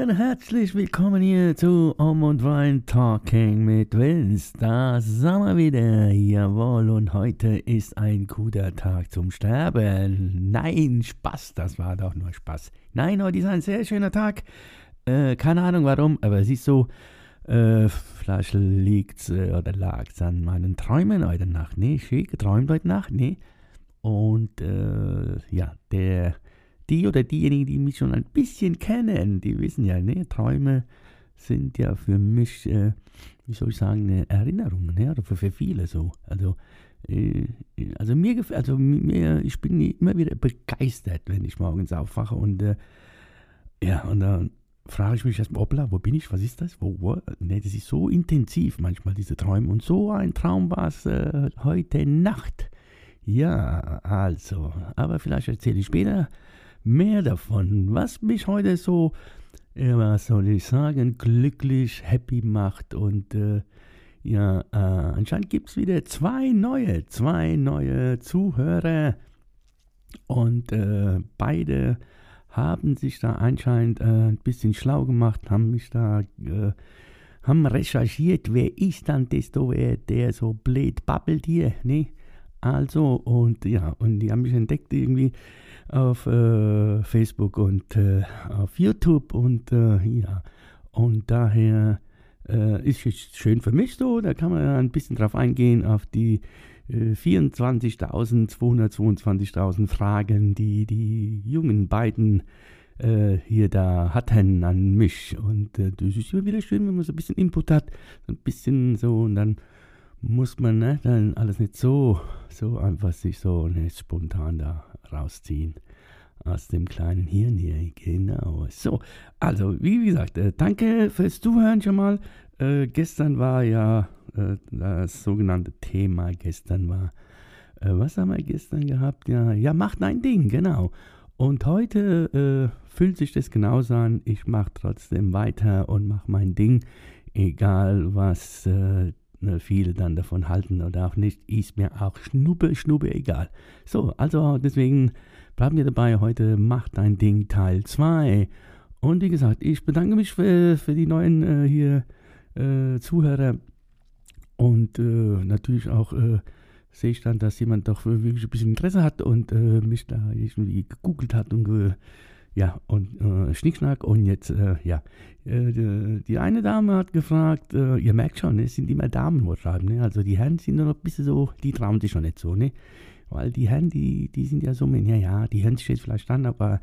Lieben, herzlich willkommen hier zu Um und Wein Talking mit Vince. Da sind wir wieder, jawohl, und heute ist ein guter Tag zum Sterben. Nein, Spaß, das war doch nur Spaß. Nein, heute ist ein sehr schöner Tag. Äh, keine Ahnung warum, aber ist so, äh, vielleicht liegt's äh, oder lag's an meinen Träumen heute Nacht. Nee, schön geträumt heute Nacht, nee. Und, äh, ja, der die oder diejenigen, die mich schon ein bisschen kennen, die wissen ja, ne, Träume sind ja für mich, äh, wie soll ich sagen, eine Erinnerung, ne, oder für, für viele so. Also, äh, also mir also mir, ich bin immer wieder begeistert, wenn ich morgens aufwache und, äh, ja, und dann frage ich mich erstmal, hoppla, wo bin ich, was ist das, wo, wo? Ne, das ist so intensiv manchmal, diese Träume. Und so ein Traum war es äh, heute Nacht. Ja, also, aber vielleicht erzähle ich später mehr davon, was mich heute so, ja, was soll ich sagen, glücklich, happy macht. Und äh, ja, äh, anscheinend gibt es wieder zwei neue, zwei neue Zuhörer. Und äh, beide haben sich da anscheinend äh, ein bisschen schlau gemacht, haben mich da, äh, haben recherchiert, wer ist dann das, wer der so blöd babbelt hier, ne? Also, und ja, und die haben mich entdeckt irgendwie auf äh, Facebook und äh, auf YouTube und äh, ja, und daher äh, ist es schön für mich so, da kann man ein bisschen drauf eingehen, auf die 24.000, 222.000 Fragen, die die jungen beiden äh, hier da hatten an mich. Und äh, das ist immer wieder schön, wenn man so ein bisschen Input hat, ein bisschen so und dann muss man ne, dann alles nicht so, so einfach sich so ne, spontan da rausziehen aus dem kleinen Hirn hier. Genau. So, also wie gesagt, äh, danke fürs Zuhören schon mal. Äh, gestern war ja äh, das sogenannte Thema. Gestern war, äh, was haben wir gestern gehabt? Ja, ja, macht ein Ding, genau. Und heute äh, fühlt sich das genauso an. Ich mache trotzdem weiter und mache mein Ding, egal was äh, viele dann davon halten oder auch nicht, ist mir auch schnuppe, schnuppe egal. So, also deswegen bleiben wir dabei. Heute macht dein Ding Teil 2. Und wie gesagt, ich bedanke mich für, für die neuen äh, hier äh, Zuhörer. Und äh, natürlich auch äh, sehe ich dann, dass jemand doch wirklich ein bisschen Interesse hat und äh, mich da irgendwie gegoogelt hat und ja, und äh, Schnickschnack und jetzt, äh, ja, äh, die, die, eine Dame hat gefragt, äh, ihr merkt schon, es sind immer Damen, wo schreiben, ne? also die Herren sind noch ein bisschen so, die trauen sich schon nicht so, ne? weil die Herren, die, die sind ja so, ja, ja, die sich jetzt vielleicht an, aber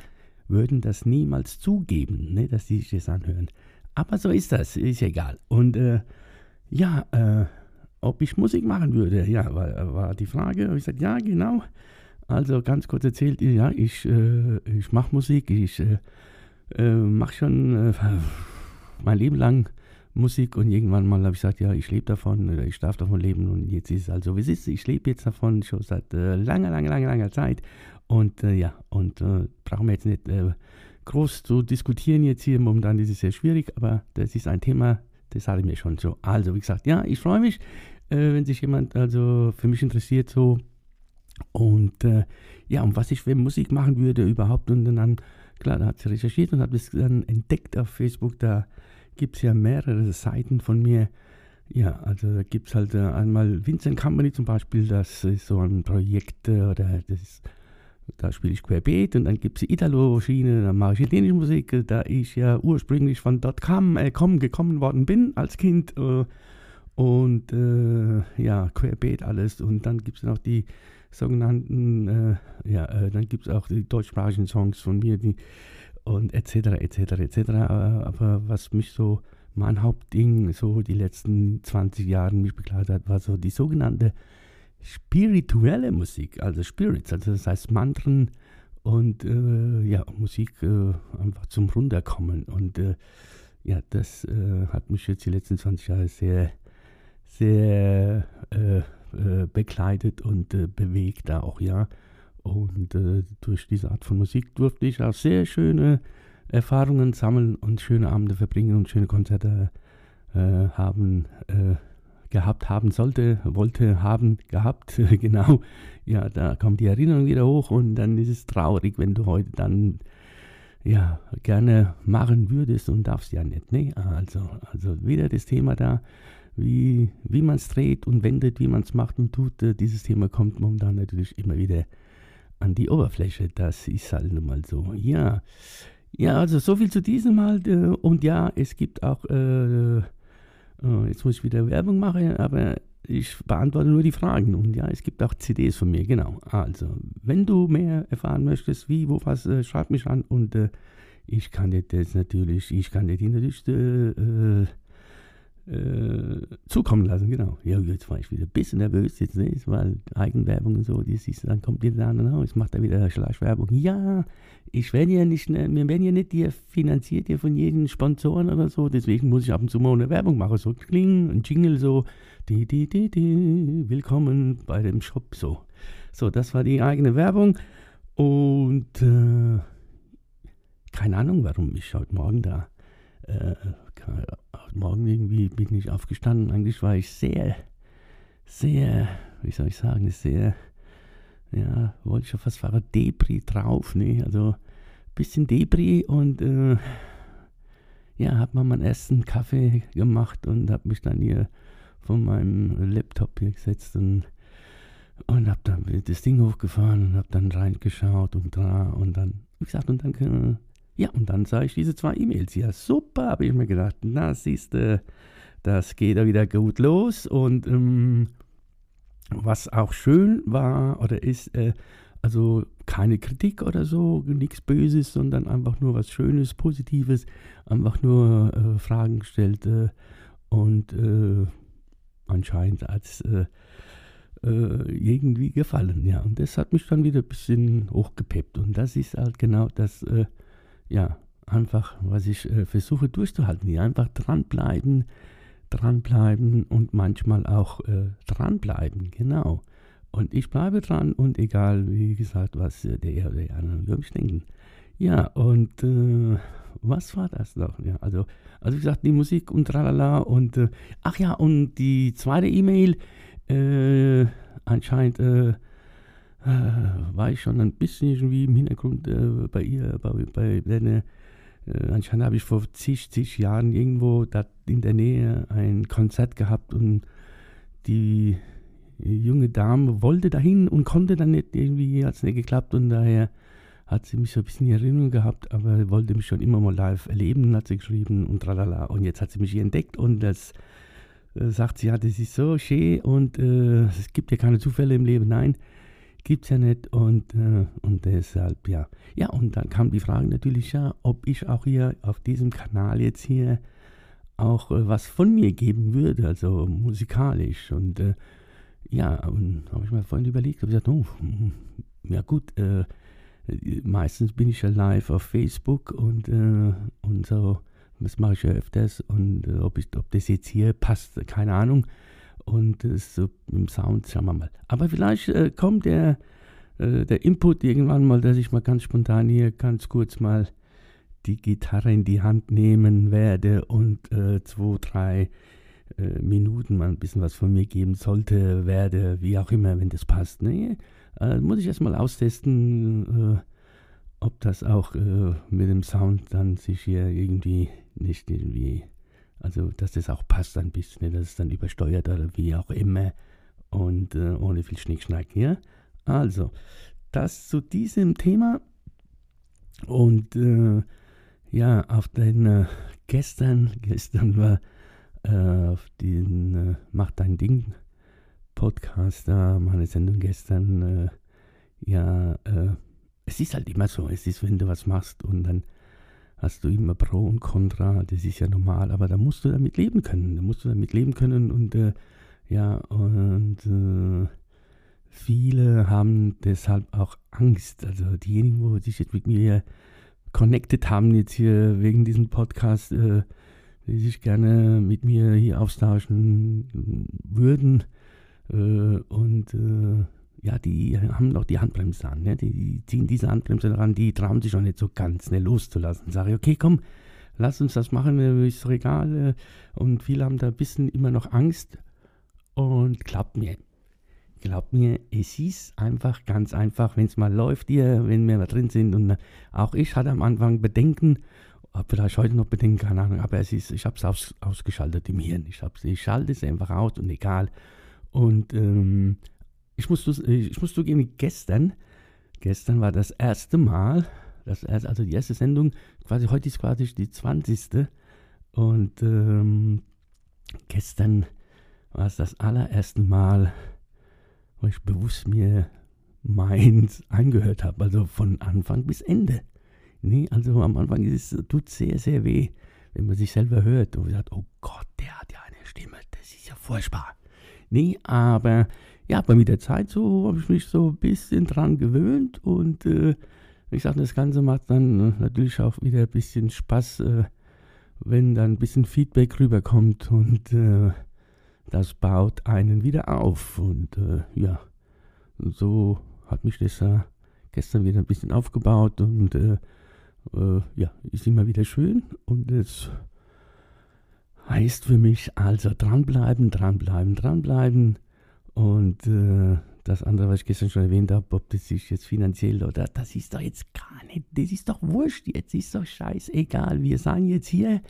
würden das niemals zugeben, ne? dass sie sich das anhören. Aber so ist das, ist egal. Und äh, ja, äh, ob ich Musik machen würde, ja, war, war die Frage. Ich sagte, ja, genau. Also ganz kurz erzählt, ja, ich, äh, ich mache Musik, ich äh, äh, mache schon äh, mein Leben lang Musik und irgendwann mal habe ich gesagt, ja, ich lebe davon, ich darf davon leben und jetzt ist es also, wie es ist. Ich lebe jetzt davon schon seit äh, langer, langer, langer, langer Zeit und äh, ja, und brauchen wir jetzt nicht groß zu diskutieren jetzt hier, momentan ist es sehr schwierig, aber das ist ein Thema, das hatte ich mir schon so. Also, wie gesagt, ja, ich freue mich, wenn sich jemand also für mich interessiert, so und äh, ja, und was ich für Musik machen würde überhaupt. Und dann, klar, da hat sie recherchiert und hat es dann entdeckt auf Facebook. Da gibt es ja mehrere Seiten von mir. Ja, also da gibt es halt äh, einmal Vincent Company zum Beispiel, das ist so ein Projekt, äh, oder das da spiele ich querbeet und dann gibt es Italo-Schiene, da mache ich italienische Musik, äh, da ich ja ursprünglich von dort kam, äh, komm, gekommen worden bin als Kind und ja, querbeet alles und dann gibt es noch die sogenannten, äh, ja, äh, dann gibt es auch die deutschsprachigen Songs von mir, die und etc., etc., etc. Aber was mich so, mein Hauptding, so die letzten 20 Jahre mich begleitet hat, war so die sogenannte spirituelle Musik, also Spirits, also das heißt Mantren und äh, ja, Musik äh, einfach zum Runterkommen. Und äh, ja, das äh, hat mich jetzt die letzten 20 Jahre sehr sehr äh, äh, begleitet und äh, bewegt auch, ja. Und äh, durch diese Art von Musik durfte ich auch sehr schöne Erfahrungen sammeln und schöne Abende verbringen und schöne Konzerte äh, haben äh, gehabt haben sollte, wollte haben gehabt, genau. Ja, da kommt die Erinnerung wieder hoch und dann ist es traurig, wenn du heute dann ja gerne machen würdest und darfst ja nicht, ne? Also, also wieder das Thema da, wie, wie man es dreht und wendet, wie man es macht und tut. Äh, dieses Thema kommt momentan natürlich immer wieder an die Oberfläche. Das ist halt nun mal so. Ja, ja, also so viel zu diesem Mal. Äh, und ja, es gibt auch, äh, äh, jetzt muss ich wieder Werbung machen, aber ich beantworte nur die Fragen. Und ja, es gibt auch CDs von mir, genau. Also, wenn du mehr erfahren möchtest, wie, wo, was, äh, schreib mich an und äh, ich kann dir das natürlich, ich kann dir die natürlich äh, äh, zukommen lassen, genau. Ja, jetzt war ich wieder ein bisschen nervös, jetzt ne, weil Eigenwerbung und so, das ist, dann kommt wieder dann, oh, ich mache da wieder Schleichwerbung. Ja, ich werde ja nicht, ne, wir werden ja nicht hier finanziert hier von jedem Sponsoren oder so, deswegen muss ich ab und zu mal eine Werbung machen, so kling, ein Jingle so, di, di, di, di, willkommen bei dem Shop, so. So, das war die eigene Werbung und äh, keine Ahnung, warum ich heute Morgen da äh, Morgen irgendwie bin ich aufgestanden. Eigentlich war ich sehr, sehr, wie soll ich sagen, sehr, ja, wollte ich schon fast sagen, Debris drauf, ne? Also ein bisschen Debris und äh, ja, habe mal meinen ersten Kaffee gemacht und habe mich dann hier von meinem Laptop hier gesetzt und, und habe dann das Ding hochgefahren und habe dann reingeschaut und da und dann, wie gesagt, und dann äh, ja, und dann sah ich diese zwei E-Mails. Ja, super, habe ich mir gedacht. Na, siehst du, das geht ja wieder gut los. Und ähm, was auch schön war oder ist, äh, also keine Kritik oder so, nichts Böses, sondern einfach nur was Schönes, Positives, einfach nur äh, Fragen gestellt äh, und äh, anscheinend als äh, äh, irgendwie gefallen. Ja, und das hat mich dann wieder ein bisschen hochgepeppt. Und das ist halt genau das ja, einfach, was ich äh, versuche durchzuhalten. Hier einfach dranbleiben, dranbleiben und manchmal auch äh, dranbleiben, genau. Und ich bleibe dran und egal, wie gesagt, was äh, der oder die anderen über mich denken. Ja, und äh, was war das noch? Ja, also, also wie gesagt, die Musik und tralala und äh, ach ja, und die zweite E-Mail, äh, anscheinend äh, war ich schon ein bisschen irgendwie im Hintergrund äh, bei ihr, bei, bei Lenne. Äh, anscheinend habe ich vor zig, zig Jahren irgendwo in der Nähe ein Konzert gehabt und die junge Dame wollte dahin und konnte dann nicht, irgendwie hat es nicht geklappt und daher hat sie mich so ein bisschen in Erinnerung gehabt, aber wollte mich schon immer mal live erleben, hat sie geschrieben und tralala. Und jetzt hat sie mich hier entdeckt und das äh, sagt sie, ja, das ist so schön und äh, es gibt ja keine Zufälle im Leben, nein gibt es ja nicht und, äh, und deshalb, ja. Ja, und dann kam die Frage natürlich ja, ob ich auch hier auf diesem Kanal jetzt hier auch äh, was von mir geben würde, also musikalisch. Und äh, ja, und habe ich mir vorhin überlegt, habe gesagt, oh, hm, ja gut, äh, meistens bin ich ja live auf Facebook und, äh, und so, das mache ich ja öfters und äh, ob, ich, ob das jetzt hier passt, keine Ahnung und äh, so im Sound, schauen wir mal. Aber vielleicht äh, kommt der, äh, der Input irgendwann mal, dass ich mal ganz spontan hier ganz kurz mal die Gitarre in die Hand nehmen werde und äh, zwei, drei äh, Minuten mal ein bisschen was von mir geben sollte, werde, wie auch immer, wenn das passt. Nee, äh, muss ich erstmal austesten, ob das auch mit dem Sound dann sich hier irgendwie nicht irgendwie also, dass das auch passt ein bisschen, dass es dann übersteuert oder wie auch immer und äh, ohne viel Schnickschnack hier. Also, das zu diesem Thema. Und äh, ja, auf den äh, gestern, gestern war äh, auf den äh, Mach dein Ding Podcast, da meine Sendung gestern, äh, ja, es ist halt immer so, es ist, wenn du was machst und dann hast du immer Pro und Contra, das ist ja normal, aber da musst du damit leben können. Da musst du damit leben können und äh, ja, und äh, viele haben deshalb auch Angst. Also diejenigen, wo sich jetzt mit mir connected haben, jetzt hier wegen diesem Podcast, äh, die sich gerne mit mir hier austauschen würden. Äh, und äh, ja, die haben noch die Handbremse an. Ne? Die, ziehen diese Handbremse daran, die trauen sich auch nicht so ganz schnell loszulassen. Sage ich, okay, komm, lass uns das machen, äh, ist doch egal. Äh, und viele haben da ein bisschen immer noch Angst. Und glaubt mir, glaubt mir, es ist einfach ganz einfach, wenn es mal läuft hier, wenn wir mal drin sind. Und äh, auch ich hatte am Anfang Bedenken, habe vielleicht heute noch Bedenken, keine Ahnung, aber es ist, ich habe es aus, ausgeschaltet im Hirn. Ich, ich schalte es einfach aus und egal. Und ähm, ich muss, ich muss zugeben, gestern, gestern war das erste Mal, das erste, also die erste Sendung, quasi heute ist quasi die 20. Und ähm, gestern war es das allererste Mal, wo ich bewusst mir meins angehört habe, also von Anfang bis Ende. Nee, also am Anfang ist es, tut sehr, sehr weh, wenn man sich selber hört und sagt, oh Gott, der hat ja eine Stimme, das ist ja furchtbar. Nee, aber ja, aber mit der Zeit so habe ich mich so ein bisschen dran gewöhnt und äh, ich sage, das Ganze macht dann äh, natürlich auch wieder ein bisschen Spaß, äh, wenn dann ein bisschen Feedback rüberkommt und äh, das baut einen wieder auf. Und äh, ja, so hat mich das gestern wieder ein bisschen aufgebaut und äh, ja, ist immer wieder schön und es heißt für mich also dranbleiben, dranbleiben, dranbleiben und äh, das andere, was ich gestern schon erwähnt habe, ob das sich jetzt finanziell oder das ist doch jetzt gar nicht, das ist doch wurscht, jetzt ist doch scheißegal. Wir sagen jetzt hier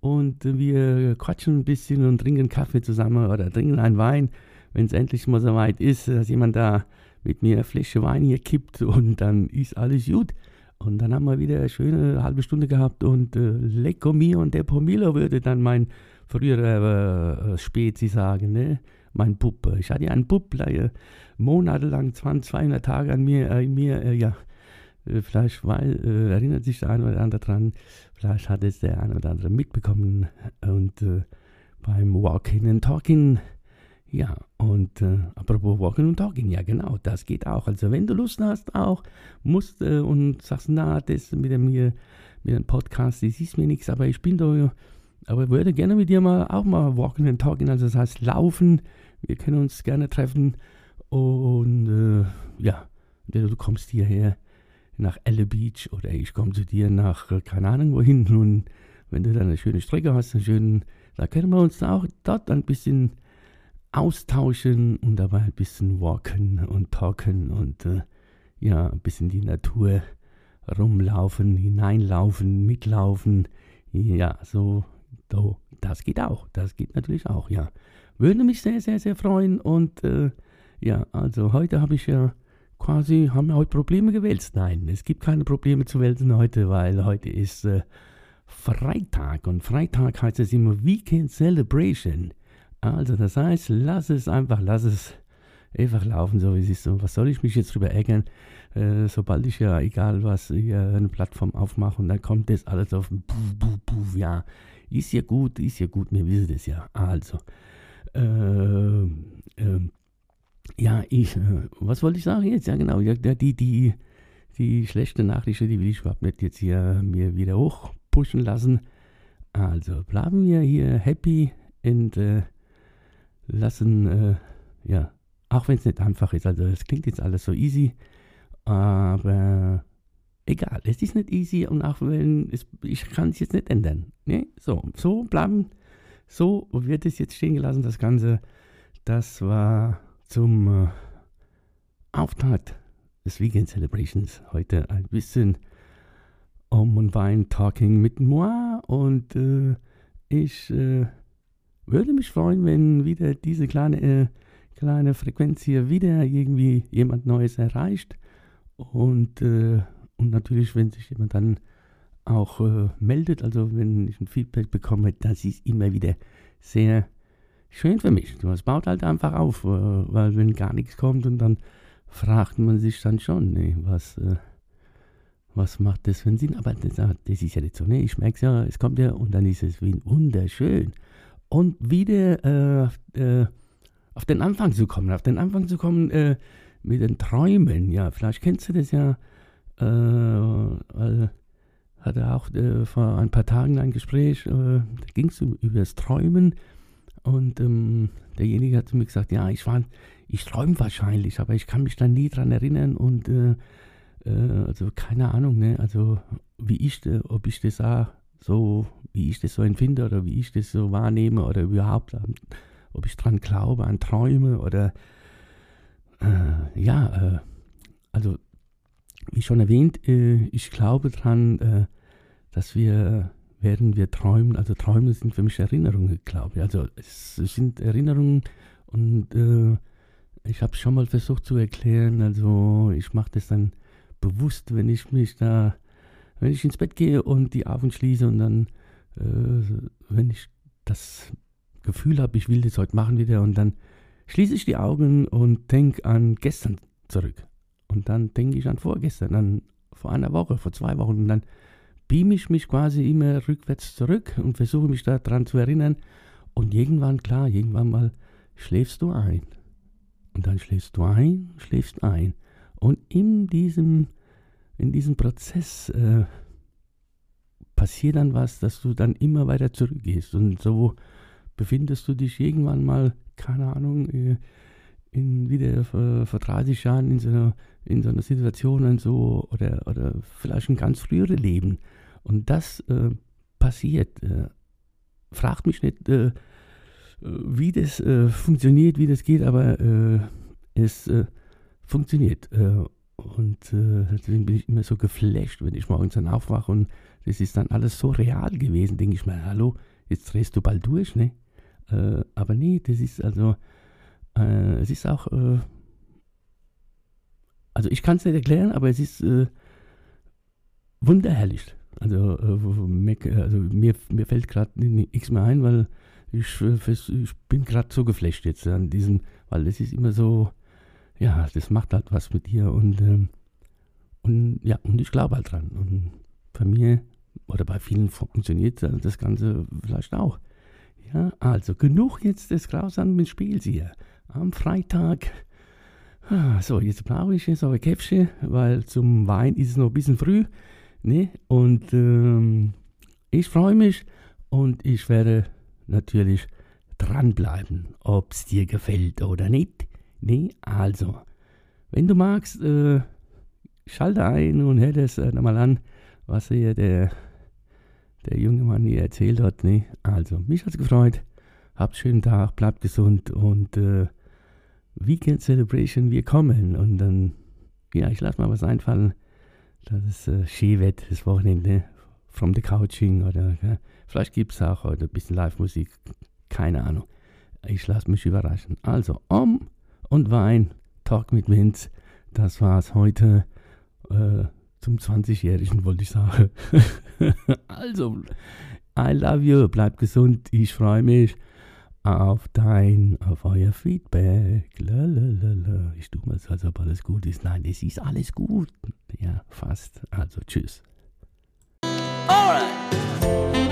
und wir quatschen ein bisschen und trinken Kaffee zusammen oder trinken einen Wein, wenn es endlich mal so weit ist, dass jemand da mit mir eine Flasche Wein hier kippt und dann ist alles gut. Und dann haben wir wieder eine schöne halbe Stunde gehabt und äh, Lecco mio und der Pomilo würde dann mein früherer äh, Spezi sagen, ne? Mein Bub. Ich hatte ja einen äh, monatelang, 20, 200 Tage an mir, äh, mir äh, ja, äh, vielleicht weil, äh, erinnert sich der eine oder andere dran, vielleicht hat es der eine oder andere mitbekommen. Und äh, beim Walking and Talking, ja, und apropos Walking and Talking, ja genau, das geht auch. Also wenn du Lust hast auch, musst und sagst, na, das mit dem hier, mit dem Podcast, das ist mir nichts, aber ich bin da, aber würde gerne mit dir mal auch mal Walking and Talking, also das heißt laufen, wir können uns gerne treffen. Und äh, ja, du kommst hierher nach Elle Beach oder ich komme zu dir nach, äh, keine Ahnung wohin. Und wenn du dann eine schöne Strecke hast, einen schönen, da können wir uns auch dort ein bisschen austauschen und dabei ein bisschen walken und talken und äh, ja, ein bisschen die Natur rumlaufen, hineinlaufen, mitlaufen. Ja, so, so, das geht auch. Das geht natürlich auch, ja. Würde mich sehr, sehr, sehr freuen. Und äh, ja, also heute habe ich ja quasi, haben wir heute Probleme gewälzt? Nein, es gibt keine Probleme zu wälzen heute, weil heute ist äh, Freitag und Freitag heißt es immer Weekend Celebration. Also das heißt, lass es einfach, lass es einfach laufen, so wie es ist. Und was soll ich mich jetzt drüber ärgern? Äh, sobald ich ja, egal was, hier eine Plattform aufmache und dann kommt das alles auf Puff, Puff, Puff, ja. Ist ja gut, ist ja gut, wir wissen das ja. Also, ja, ich, äh, was wollte ich sagen jetzt? Ja, genau, ja, die, die, die schlechte Nachricht, die will ich überhaupt nicht jetzt hier mir wieder hochpushen lassen. Also bleiben wir hier happy und äh, lassen, äh, ja, auch wenn es nicht einfach ist, also es klingt jetzt alles so easy, aber egal, es ist nicht easy und auch wenn, es, ich kann es jetzt nicht ändern. Ne? So, so bleiben so wird es jetzt stehen gelassen, das Ganze. Das war zum äh, Auftakt des Vegan Celebrations. Heute ein bisschen um und Wein Talking mit moi und äh, ich äh, würde mich freuen, wenn wieder diese kleine, äh, kleine Frequenz hier wieder irgendwie jemand Neues erreicht und, äh, und natürlich, wenn sich jemand dann auch äh, meldet. Also wenn ich ein Feedback bekomme, das ist immer wieder sehr schön für mich. Das baut halt einfach auf, äh, weil wenn gar nichts kommt und dann fragt man sich dann schon, nee, was, äh, was macht das für einen Sinn? Aber das, ah, das ist ja nicht so, nee, ich merke es ja, es kommt ja und dann ist es wunderschön. Und wieder äh, äh, auf den Anfang zu kommen, auf den Anfang zu kommen äh, mit den Träumen, ja, vielleicht kennst du das ja, weil hatte auch äh, vor ein paar Tagen ein Gespräch, äh, da ging es über das Träumen. Und ähm, derjenige hat zu mir gesagt, ja, ich ich träume wahrscheinlich, aber ich kann mich da nie dran erinnern. Und äh, äh, also keine Ahnung, ne, also wie ich, äh, ob ich das auch so, wie ich das so empfinde oder wie ich das so wahrnehme oder überhaupt, ob ich dran glaube, an Träume oder äh, ja, also wie schon erwähnt, äh, ich glaube daran, äh, dass wir, werden wir träumen, also Träume sind für mich Erinnerungen, glaube ich. Also es sind Erinnerungen und äh, ich habe schon mal versucht zu erklären, also ich mache das dann bewusst, wenn ich mich da, wenn ich ins Bett gehe und die Augen schließe und dann, wenn ich das Gefühl habe, ich will das heute machen wieder und dann schließe ich die Augen und denke an gestern zurück. Und dann denke ich an vorgestern, an vor einer Woche, vor zwei Wochen. Und dann beame ich mich quasi immer rückwärts zurück und versuche mich daran zu erinnern. Und irgendwann, klar, irgendwann mal schläfst du ein. Und dann schläfst du ein, schläfst ein. Und in diesem, in diesem Prozess äh, passiert dann was, dass du dann immer weiter zurückgehst. Und so befindest du dich irgendwann mal, keine Ahnung, äh, in wieder vor, vor 30 Jahren in so, einer, in so einer Situation und so oder, oder vielleicht ein ganz früheres Leben. Und das äh, passiert. Äh, fragt mich nicht, äh, wie das äh, funktioniert, wie das geht, aber äh, es äh, funktioniert. und deswegen bin ich immer so geflasht, wenn ich morgens dann aufwache und das ist dann alles so real gewesen, denke ich mir, hallo, jetzt drehst du bald durch, ne? aber nee, das ist also äh, es ist auch, äh, also ich kann es nicht erklären, aber es ist äh, wunderherrlich. Also, äh, also mir, mir fällt gerade nichts mehr ein, weil ich, ich bin gerade so geflasht jetzt an diesem, weil es ist immer so, ja, das macht halt was mit dir und, ähm, und ja, und ich glaube halt dran. Und bei mir oder bei vielen funktioniert das Ganze vielleicht auch. Ja, also genug jetzt des grausamen Spiels hier am Freitag. Ah, so, jetzt brauche ich jetzt aber Käffchen, weil zum Wein ist es noch ein bisschen früh. Ne? Und ähm, ich freue mich und ich werde natürlich dranbleiben, ob es dir gefällt oder nicht. Ne? Also, wenn du magst, äh, schalte ein und hör das äh, nochmal an, was hier der, der junge Mann hier erzählt hat. Ne? Also, mich hat es gefreut. Habt einen schönen Tag, bleibt gesund und äh, Weekend Celebration, wir kommen. Und dann, ja, ich lasse mal was einfallen. Das ist äh, Skiwett, das Wochenende, from the couching oder ja, vielleicht gibt es auch heute ein bisschen Live-Musik, keine Ahnung. Ich lasse mich überraschen. Also, Om und Wein, Talk mit Vince, das war's heute äh, zum 20-Jährigen, wollte ich sagen. also, I love you, bleib gesund, ich freue mich auf dein, auf euer Feedback. Lalalala. Ich tue mal so, als ob alles gut ist. Nein, es ist alles gut. Ja, fast. Also, tschüss. Alright.